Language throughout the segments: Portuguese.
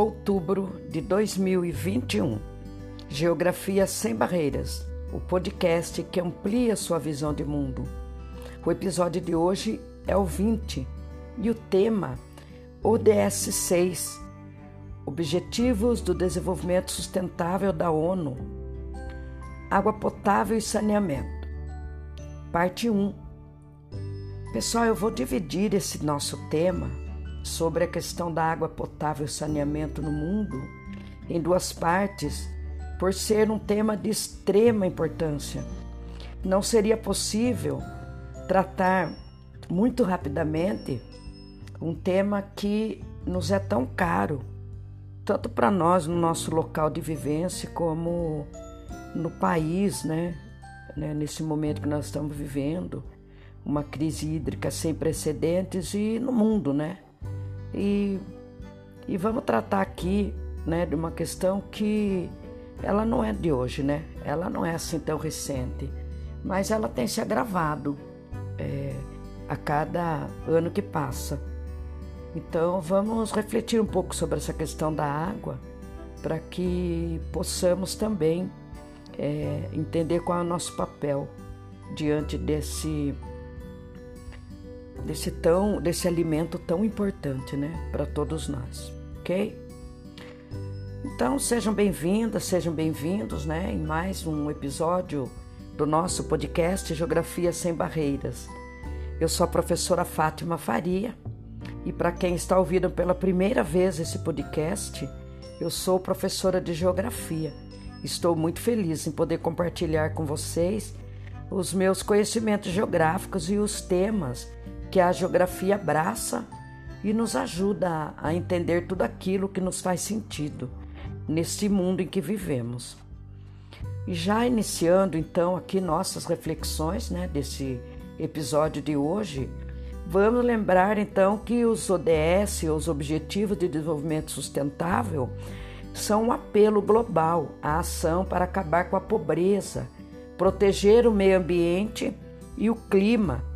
Outubro de 2021. Geografia Sem Barreiras, o podcast que amplia sua visão de mundo. O episódio de hoje é o 20 e o tema ODS 6 Objetivos do Desenvolvimento Sustentável da ONU Água Potável e Saneamento. Parte 1. Pessoal, eu vou dividir esse nosso tema sobre a questão da água potável e saneamento no mundo em duas partes, por ser um tema de extrema importância. Não seria possível tratar muito rapidamente um tema que nos é tão caro, tanto para nós no nosso local de vivência como no país, né? né? Nesse momento que nós estamos vivendo, uma crise hídrica sem precedentes e no mundo, né? E, e vamos tratar aqui né, de uma questão que ela não é de hoje, né? Ela não é assim tão recente, mas ela tem se agravado é, a cada ano que passa. Então vamos refletir um pouco sobre essa questão da água para que possamos também é, entender qual é o nosso papel diante desse desse tão desse alimento tão importante, né, para todos nós, ok? Então sejam bem-vindas, sejam bem-vindos, né, em mais um episódio do nosso podcast Geografia sem Barreiras. Eu sou a professora Fátima Faria e para quem está ouvindo pela primeira vez esse podcast, eu sou professora de Geografia. Estou muito feliz em poder compartilhar com vocês os meus conhecimentos geográficos e os temas que a geografia abraça e nos ajuda a entender tudo aquilo que nos faz sentido nesse mundo em que vivemos. E já iniciando então aqui nossas reflexões, né, desse episódio de hoje, vamos lembrar então que os ODS, os Objetivos de Desenvolvimento Sustentável, são um apelo global à ação para acabar com a pobreza, proteger o meio ambiente e o clima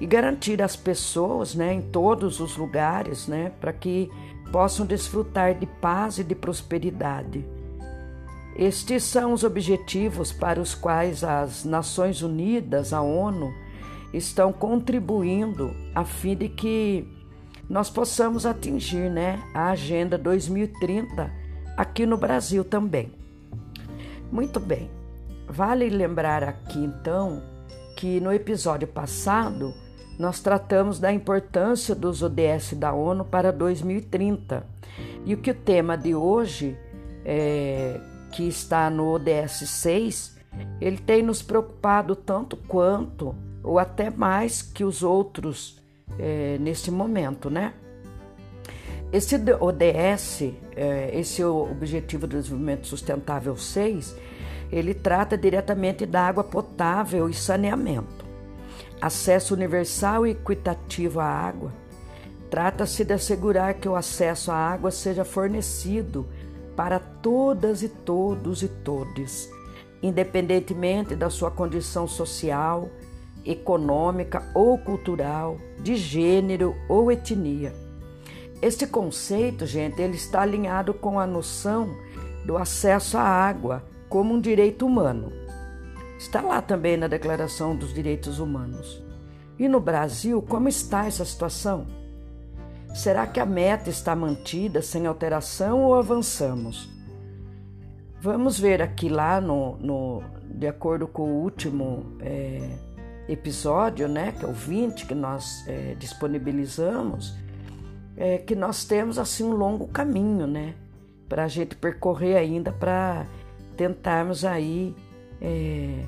e garantir às pessoas, né, em todos os lugares, né, para que possam desfrutar de paz e de prosperidade. Estes são os objetivos para os quais as Nações Unidas, a ONU, estão contribuindo a fim de que nós possamos atingir, né, a Agenda 2030 aqui no Brasil também. Muito bem. Vale lembrar aqui então que no episódio passado nós tratamos da importância dos ODS da ONU para 2030 e o que o tema de hoje, é, que está no ODS 6, ele tem nos preocupado tanto quanto ou até mais que os outros é, nesse momento, né? Esse ODS, é, esse Objetivo de Desenvolvimento Sustentável 6, ele trata diretamente da água potável e saneamento acesso universal e equitativo à água. Trata-se de assegurar que o acesso à água seja fornecido para todas e todos e todes, independentemente da sua condição social, econômica ou cultural, de gênero ou etnia. Este conceito, gente, ele está alinhado com a noção do acesso à água como um direito humano Está lá também na Declaração dos Direitos Humanos. E no Brasil, como está essa situação? Será que a meta está mantida sem alteração ou avançamos? Vamos ver aqui lá no, no de acordo com o último é, episódio, né, que é o 20 que nós é, disponibilizamos, é, que nós temos assim um longo caminho, né, para a gente percorrer ainda para tentarmos aí é,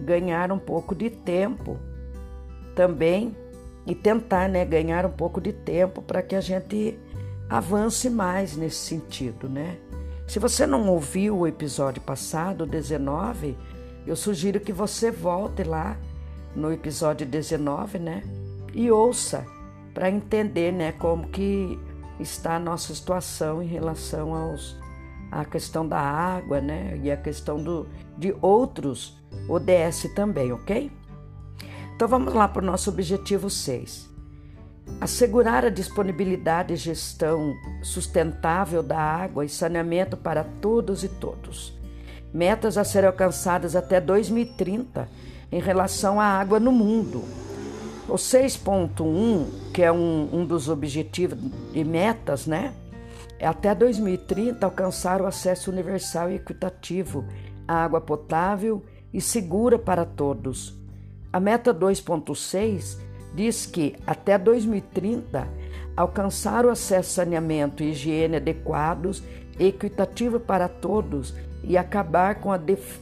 ganhar um pouco de tempo também e tentar né, ganhar um pouco de tempo para que a gente avance mais nesse sentido, né? Se você não ouviu o episódio passado, 19, eu sugiro que você volte lá no episódio 19, né? E ouça para entender, né, como que está a nossa situação em relação aos a questão da água, né? E a questão do, de outros ODS também, ok? Então vamos lá para o nosso objetivo 6. assegurar a disponibilidade e gestão sustentável da água e saneamento para todos e todos. Metas a serem alcançadas até 2030 em relação à água no mundo. O 6.1, que é um, um dos objetivos e metas, né? É até 2030 alcançar o acesso universal e equitativo à água potável e segura para todos. A meta 2.6 diz que até 2030 alcançar o acesso a saneamento e higiene adequados equitativo para todos e acabar com a def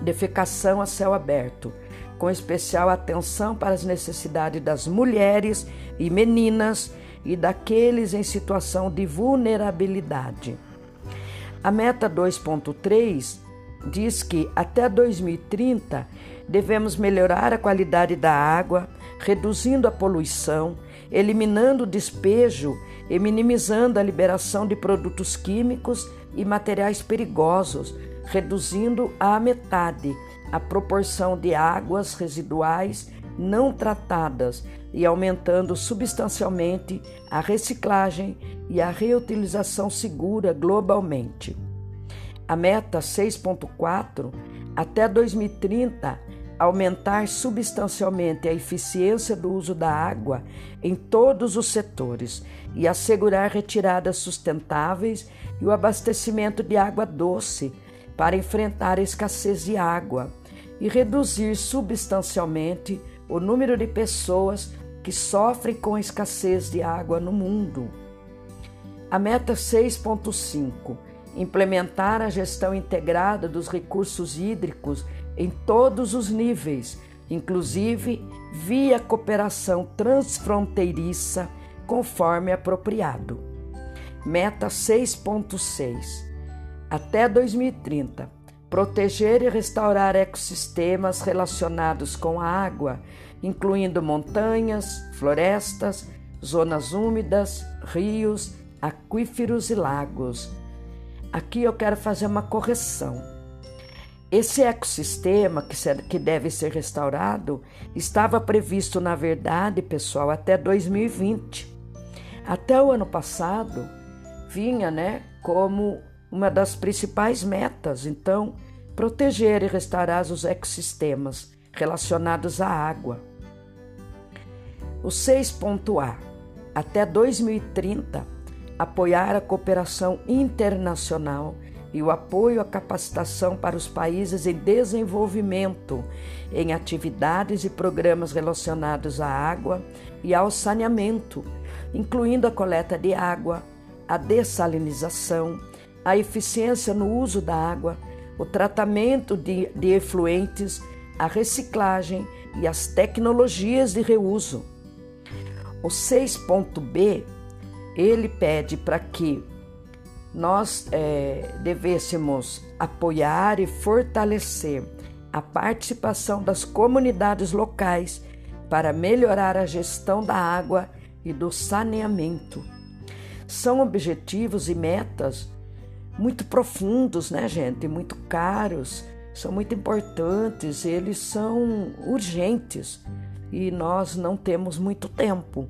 defecação a céu aberto, com especial atenção para as necessidades das mulheres e meninas e daqueles em situação de vulnerabilidade. A meta 2.3 diz que até 2030 devemos melhorar a qualidade da água, reduzindo a poluição, eliminando o despejo e minimizando a liberação de produtos químicos e materiais perigosos, reduzindo à metade a proporção de águas residuais não tratadas e aumentando substancialmente a reciclagem e a reutilização segura globalmente. A meta 6.4 até 2030 aumentar substancialmente a eficiência do uso da água em todos os setores e assegurar retiradas sustentáveis e o abastecimento de água doce para enfrentar a escassez de água e reduzir substancialmente o número de pessoas que sofrem com a escassez de água no mundo. A meta 6.5 implementar a gestão integrada dos recursos hídricos em todos os níveis, inclusive via cooperação transfronteiriça, conforme apropriado. Meta 6.6 Até 2030 proteger e restaurar ecossistemas relacionados com a água, incluindo montanhas, florestas, zonas úmidas, rios, aquíferos e lagos. Aqui eu quero fazer uma correção. Esse ecossistema que deve ser restaurado estava previsto, na verdade, pessoal, até 2020. Até o ano passado, vinha né, como uma das principais metas, então, proteger e restaurar os ecossistemas relacionados à água. O 6.A até 2030 apoiar a cooperação internacional e o apoio à capacitação para os países em desenvolvimento em atividades e programas relacionados à água e ao saneamento, incluindo a coleta de água, a dessalinização, a eficiência no uso da água, o tratamento de, de efluentes, a reciclagem e as tecnologias de reuso. O 6.b ele pede para que nós é, devêssemos apoiar e fortalecer a participação das comunidades locais para melhorar a gestão da água e do saneamento. São objetivos e metas muito profundos, né, gente? Muito caros, são muito importantes, eles são urgentes e nós não temos muito tempo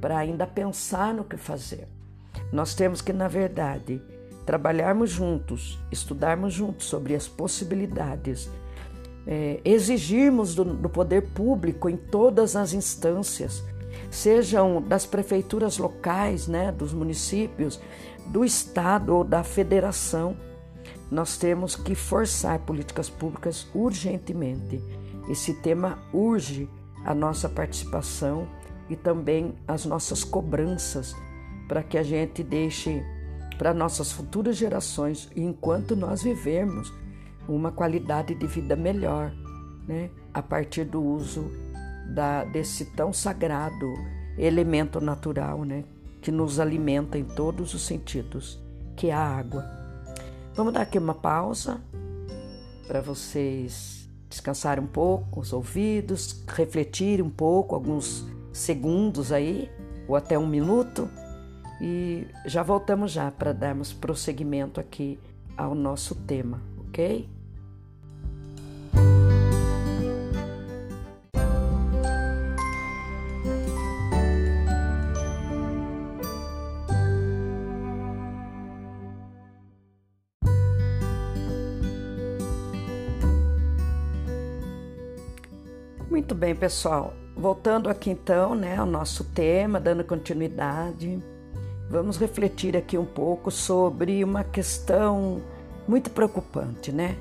para ainda pensar no que fazer. Nós temos que, na verdade, trabalharmos juntos, estudarmos juntos sobre as possibilidades, é, exigirmos do, do poder público em todas as instâncias, sejam das prefeituras locais, né, dos municípios, do Estado ou da federação, nós temos que forçar políticas públicas urgentemente. Esse tema urge a nossa participação e também as nossas cobranças para que a gente deixe para nossas futuras gerações, enquanto nós vivermos, uma qualidade de vida melhor, né? a partir do uso da, desse tão sagrado elemento natural, né? que nos alimenta em todos os sentidos, que é a água. Vamos dar aqui uma pausa para vocês descansarem um pouco os ouvidos, refletirem um pouco, alguns segundos aí, ou até um minuto, e já voltamos já para darmos prosseguimento aqui ao nosso tema, ok? Bem, pessoal. Voltando aqui então, né, ao nosso tema, dando continuidade, vamos refletir aqui um pouco sobre uma questão muito preocupante, né?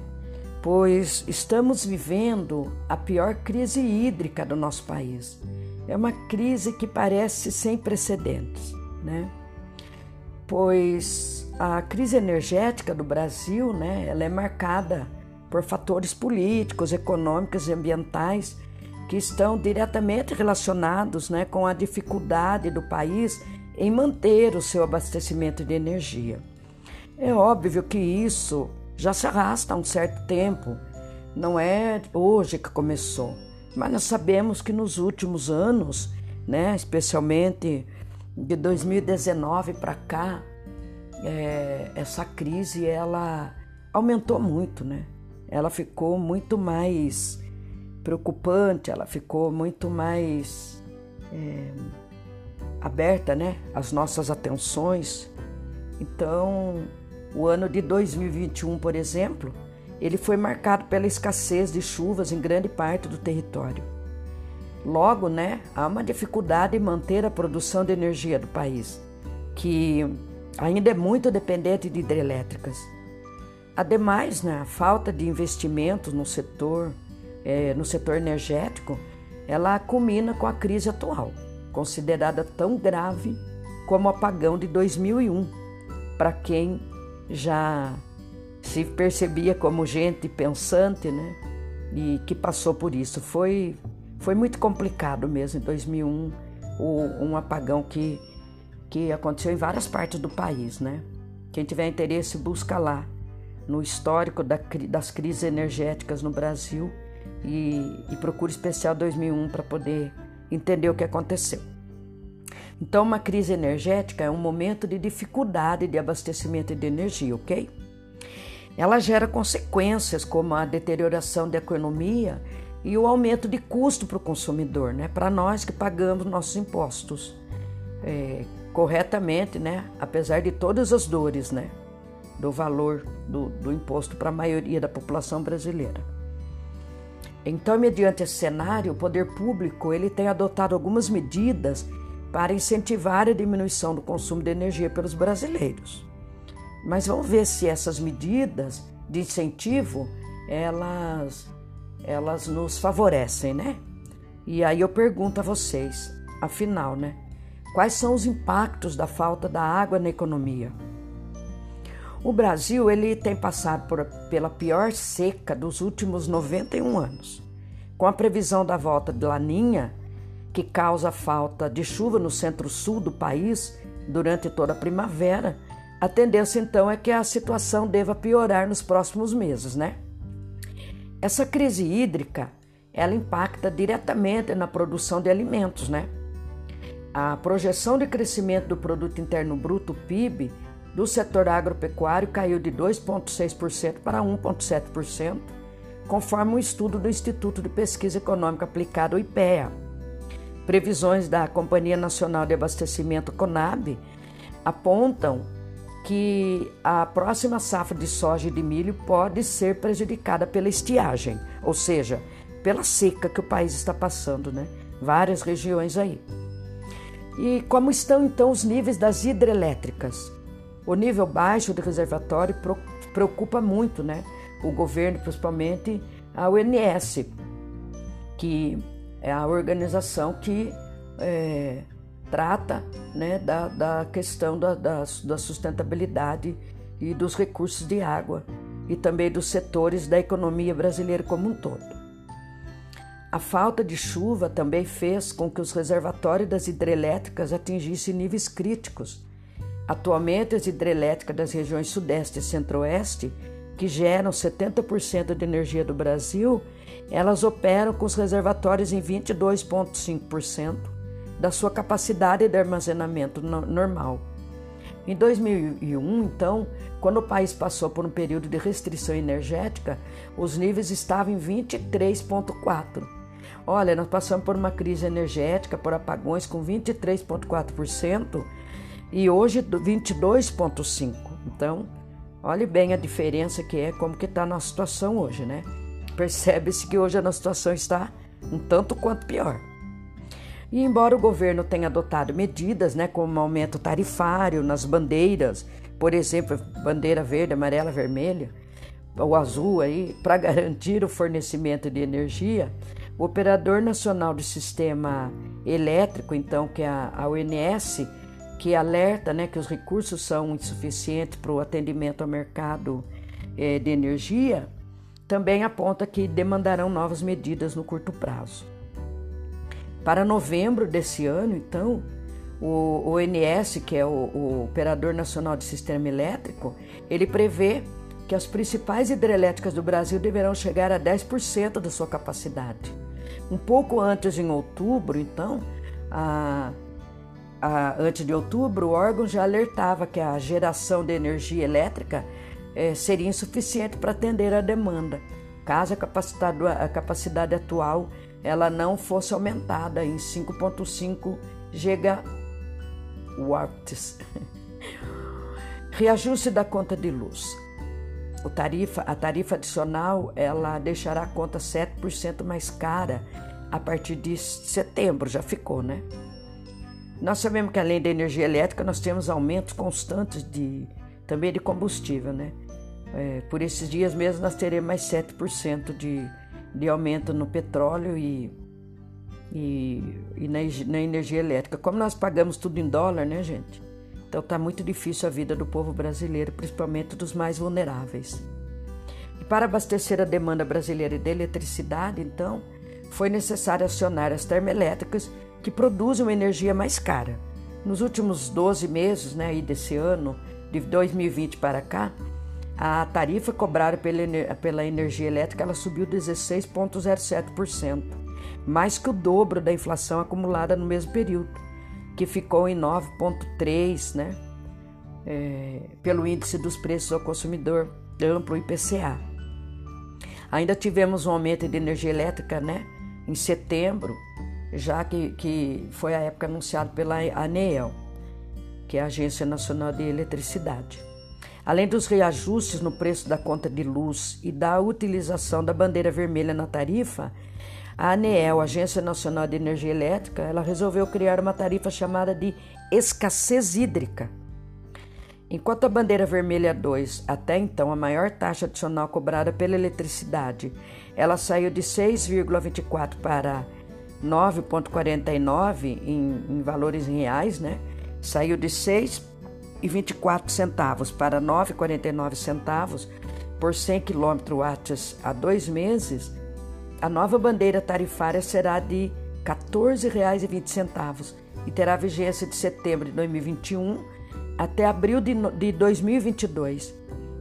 Pois estamos vivendo a pior crise hídrica do nosso país. É uma crise que parece sem precedentes, né? Pois a crise energética do Brasil, né, ela é marcada por fatores políticos, econômicos e ambientais que estão diretamente relacionados né, com a dificuldade do país em manter o seu abastecimento de energia. É óbvio que isso já se arrasta há um certo tempo, não é hoje que começou, mas nós sabemos que nos últimos anos, né, especialmente de 2019 para cá, é, essa crise ela aumentou muito, né? Ela ficou muito mais preocupante, ela ficou muito mais é, aberta, né? As nossas atenções. Então, o ano de 2021, por exemplo, ele foi marcado pela escassez de chuvas em grande parte do território. Logo, né, há uma dificuldade em manter a produção de energia do país, que ainda é muito dependente de hidrelétricas. Ademais, né, a falta de investimentos no setor, é, no setor energético, ela culmina com a crise atual, considerada tão grave como o apagão de 2001, para quem já se percebia como gente pensante, né, e que passou por isso. Foi, foi muito complicado mesmo em 2001, o, um apagão que, que aconteceu em várias partes do país, né. Quem tiver interesse, busca lá no histórico da, das crises energéticas no Brasil e, e procure especial 2001 para poder entender o que aconteceu. Então, uma crise energética é um momento de dificuldade de abastecimento de energia, ok? Ela gera consequências como a deterioração da economia e o aumento de custo para o consumidor, né? Para nós que pagamos nossos impostos é, corretamente, né? Apesar de todas as dores, né? do valor do, do imposto para a maioria da população brasileira. Então, mediante esse cenário, o poder público ele tem adotado algumas medidas para incentivar a diminuição do consumo de energia pelos brasileiros. Mas vamos ver se essas medidas de incentivo elas elas nos favorecem, né? E aí eu pergunto a vocês, afinal, né? Quais são os impactos da falta da água na economia? O Brasil ele tem passado por, pela pior seca dos últimos 91 anos. Com a previsão da volta de Laninha, que causa falta de chuva no centro-sul do país durante toda a primavera, a tendência então é que a situação deva piorar nos próximos meses, né? Essa crise hídrica, ela impacta diretamente na produção de alimentos, né? A projeção de crescimento do produto interno bruto PIB do setor agropecuário caiu de 2,6% para 1,7%, conforme um estudo do Instituto de Pesquisa Econômica Aplicada, o IPEA. Previsões da Companhia Nacional de Abastecimento, CONAB, apontam que a próxima safra de soja e de milho pode ser prejudicada pela estiagem, ou seja, pela seca que o país está passando, né? Várias regiões aí. E como estão então os níveis das hidrelétricas? O nível baixo do reservatório preocupa muito né, o governo, principalmente a ONS, que é a organização que é, trata né, da, da questão da, da, da sustentabilidade e dos recursos de água e também dos setores da economia brasileira como um todo. A falta de chuva também fez com que os reservatórios das hidrelétricas atingissem níveis críticos Atualmente, as hidrelétricas das regiões Sudeste e Centro-Oeste, que geram 70% de energia do Brasil, elas operam com os reservatórios em 22,5% da sua capacidade de armazenamento normal. Em 2001, então, quando o país passou por um período de restrição energética, os níveis estavam em 23,4%. Olha, nós passamos por uma crise energética, por apagões com 23,4% e hoje 22,5. Então, olhe bem a diferença que é, como que está a nossa situação hoje, né? Percebe-se que hoje a nossa situação está um tanto quanto pior. E embora o governo tenha adotado medidas, né, como aumento tarifário nas bandeiras, por exemplo, bandeira verde, amarela, vermelha, ou azul aí, para garantir o fornecimento de energia, o Operador Nacional do Sistema Elétrico, então, que é a, ONS, que alerta né, que os recursos são insuficientes para o atendimento ao mercado eh, de energia, também aponta que demandarão novas medidas no curto prazo. Para novembro desse ano, então, o ONS, que é o, o Operador Nacional de Sistema Elétrico, ele prevê que as principais hidrelétricas do Brasil deverão chegar a 10% da sua capacidade. Um pouco antes, em outubro, então, a, a, antes de outubro, o órgão já alertava que a geração de energia elétrica eh, seria insuficiente para atender a demanda, caso a capacidade, a capacidade atual ela não fosse aumentada em 5,5 gigawatts. Reajuste da conta de luz. O tarifa, a tarifa adicional ela deixará a conta 7% mais cara a partir de setembro, já ficou, né? Nós sabemos que além da energia elétrica, nós temos aumentos constantes de também de combustível, né? É, por esses dias mesmo nós teremos mais 7% de de aumento no petróleo e, e, e na, na, energia elétrica. Como nós pagamos tudo em dólar, né, gente? Então tá muito difícil a vida do povo brasileiro, principalmente dos mais vulneráveis. E para abastecer a demanda brasileira de eletricidade, então, foi necessário acionar as termoelétricas que produzem uma energia mais cara. Nos últimos 12 meses né, desse ano, de 2020 para cá, a tarifa cobrada pela, pela energia elétrica ela subiu 16,07%, mais que o dobro da inflação acumulada no mesmo período, que ficou em 9,3%, né? É, pelo índice dos preços ao consumidor amplo IPCA. Ainda tivemos um aumento de energia elétrica, né? Em setembro, já que, que foi a época anunciada pela ANEEL, que é a Agência Nacional de Eletricidade. Além dos reajustes no preço da conta de luz e da utilização da bandeira vermelha na tarifa, a ANEEL, Agência Nacional de Energia Elétrica, ela resolveu criar uma tarifa chamada de escassez hídrica. Enquanto a bandeira vermelha 2, até então a maior taxa adicional cobrada pela eletricidade, ela saiu de 6,24 para 9,49 em, em valores reais, né? Saiu de 6 24 centavos para 9,49 centavos por 100 kWh há dois meses, a nova bandeira tarifária será de R$ 14,20 e terá vigência de setembro de 2021 até abril de 2022.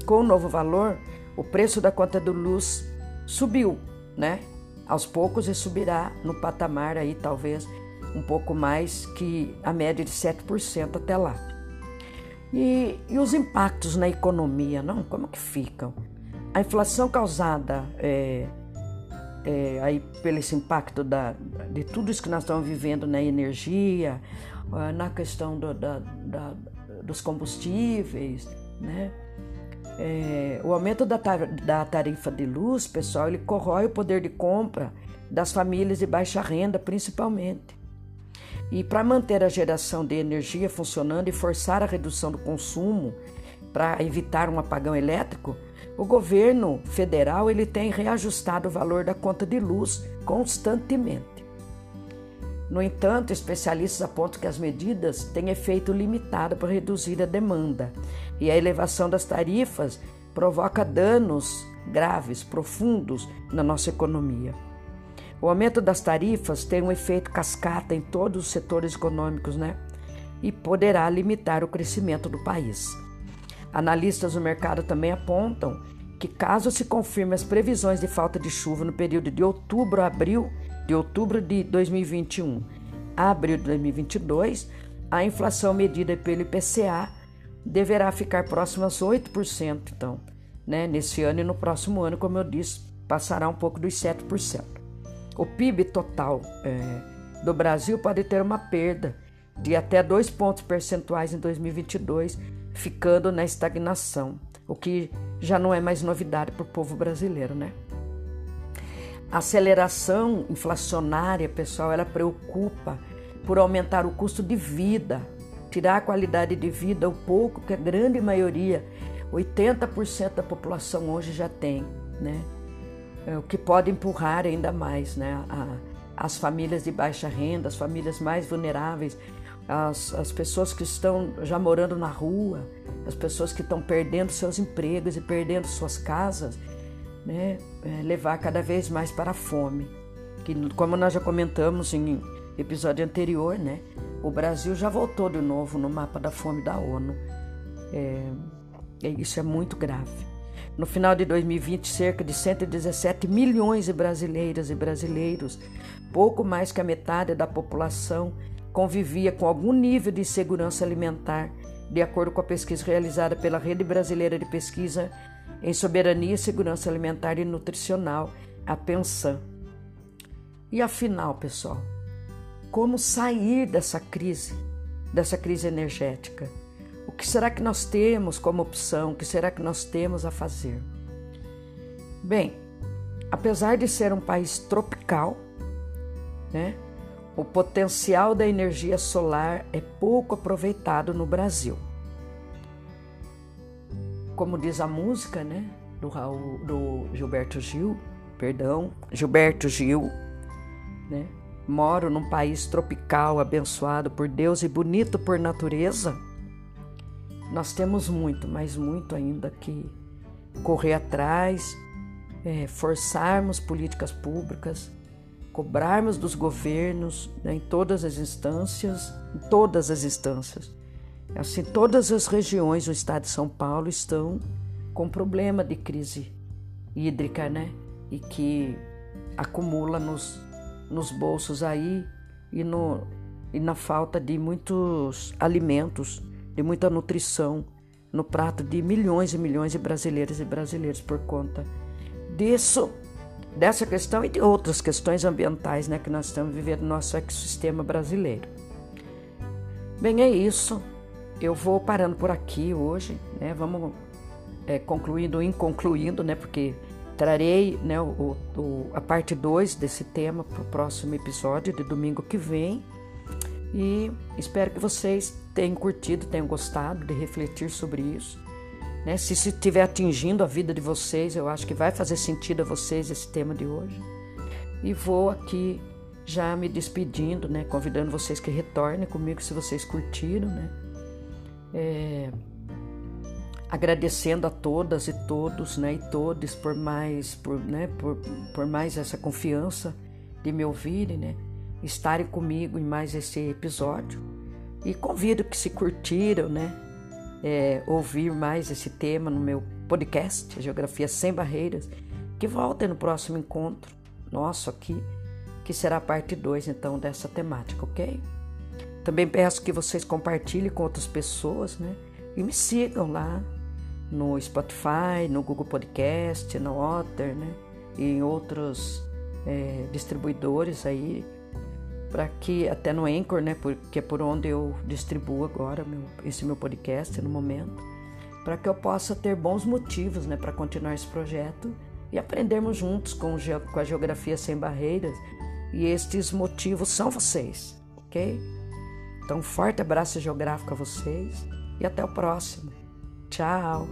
Com o novo valor, o preço da conta do luz subiu, né? Aos poucos ele subirá no patamar aí talvez um pouco mais que a média de 7% até lá. E, e os impactos na economia, não? Como que ficam? A inflação causada é, é, aí pelo esse impacto da, de tudo isso que nós estamos vivendo na energia, ah, na questão do, da, da, dos combustíveis, né? É, o aumento da, da tarifa de luz, pessoal, ele corrói o poder de compra das famílias de baixa renda, principalmente. E para manter a geração de energia funcionando e forçar a redução do consumo para evitar um apagão elétrico, o governo federal ele tem reajustado o valor da conta de luz constantemente. No entanto, especialistas apontam que as medidas têm efeito limitado para reduzir a demanda e a elevação das tarifas provoca danos graves, profundos na nossa economia. O aumento das tarifas tem um efeito cascata em todos os setores econômicos, né? E poderá limitar o crescimento do país. Analistas do mercado também apontam que, caso se confirme as previsões de falta de chuva no período de outubro a abril, de outubro de 2021 a abril de 2022, a inflação medida pelo IPCA deverá ficar próxima aos 8%, então, né, nesse ano e no próximo ano, como eu disse, passará um pouco dos 7% o PIB total é, do Brasil pode ter uma perda de até dois pontos percentuais em 2022, ficando na estagnação, o que já não é mais novidade para o povo brasileiro, né? A aceleração inflacionária, pessoal, ela preocupa por aumentar o custo de vida, tirar a qualidade de vida, o pouco que a grande maioria, 80% da população hoje já tem, né? É, o que pode empurrar ainda mais, né? As famílias de baixa renda, as famílias mais vulneráveis, as, as pessoas que estão já morando na rua, as pessoas que estão perdendo seus empregos e perdendo suas casas, né? É, levar cada vez mais para a fome. Que, como nós já comentamos em episódio anterior, né? O Brasil já voltou de novo no mapa da fome da ONU. É, isso é muito grave. No final de 2020, cerca de 117 milhões de brasileiras e brasileiros, pouco mais que a metade da população, convivia com algum nível de insegurança alimentar, de acordo com a pesquisa realizada pela Rede Brasileira de Pesquisa em Soberania Segurança Alimentar e Nutricional, a PENSAN. E afinal, pessoal, como sair dessa crise, dessa crise energética? O que será que nós temos como opção? O que será que nós temos a fazer? Bem, apesar de ser um país tropical, né, o potencial da energia solar é pouco aproveitado no Brasil. Como diz a música, né, do, Raul, do Gilberto Gil, perdão, Gilberto Gil, né? Moro num país tropical, abençoado por Deus e bonito por natureza nós temos muito, mas muito ainda que correr atrás, é, forçarmos políticas públicas, cobrarmos dos governos né, em todas as instâncias, em todas as instâncias. Assim, todas as regiões do estado de São Paulo estão com problema de crise hídrica, né? E que acumula nos, nos bolsos aí e, no, e na falta de muitos alimentos de muita nutrição no prato de milhões e milhões de brasileiras e brasileiros por conta disso, dessa questão e de outras questões ambientais né, que nós estamos vivendo no nosso ecossistema brasileiro. Bem, é isso. Eu vou parando por aqui hoje, né? Vamos é, concluindo, inconcluindo, né? Porque trarei né, o, o, a parte 2 desse tema para o próximo episódio de domingo que vem. E espero que vocês tenham curtido, tenham gostado de refletir sobre isso. Né? Se estiver atingindo a vida de vocês, eu acho que vai fazer sentido a vocês esse tema de hoje. E vou aqui já me despedindo, né? convidando vocês que retornem comigo se vocês curtiram. Né? É... Agradecendo a todas e todos né? e todos por mais, por, né? por, por mais essa confiança de me ouvirem. Né? estarem comigo em mais esse episódio. E convido que se curtiram, né, é, ouvir mais esse tema no meu podcast, Geografia Sem Barreiras, que voltem no próximo encontro nosso aqui, que será parte 2 então dessa temática, ok? Também peço que vocês compartilhem com outras pessoas, né? E me sigam lá no Spotify, no Google Podcast, no Otter, né? E em outros é, distribuidores aí para que até no Anchor, né, que é por onde eu distribuo agora meu, esse meu podcast no momento, para que eu possa ter bons motivos, né, para continuar esse projeto e aprendermos juntos com, com a geografia sem barreiras. E estes motivos são vocês, ok? Então, forte abraço geográfico a vocês e até o próximo. Tchau!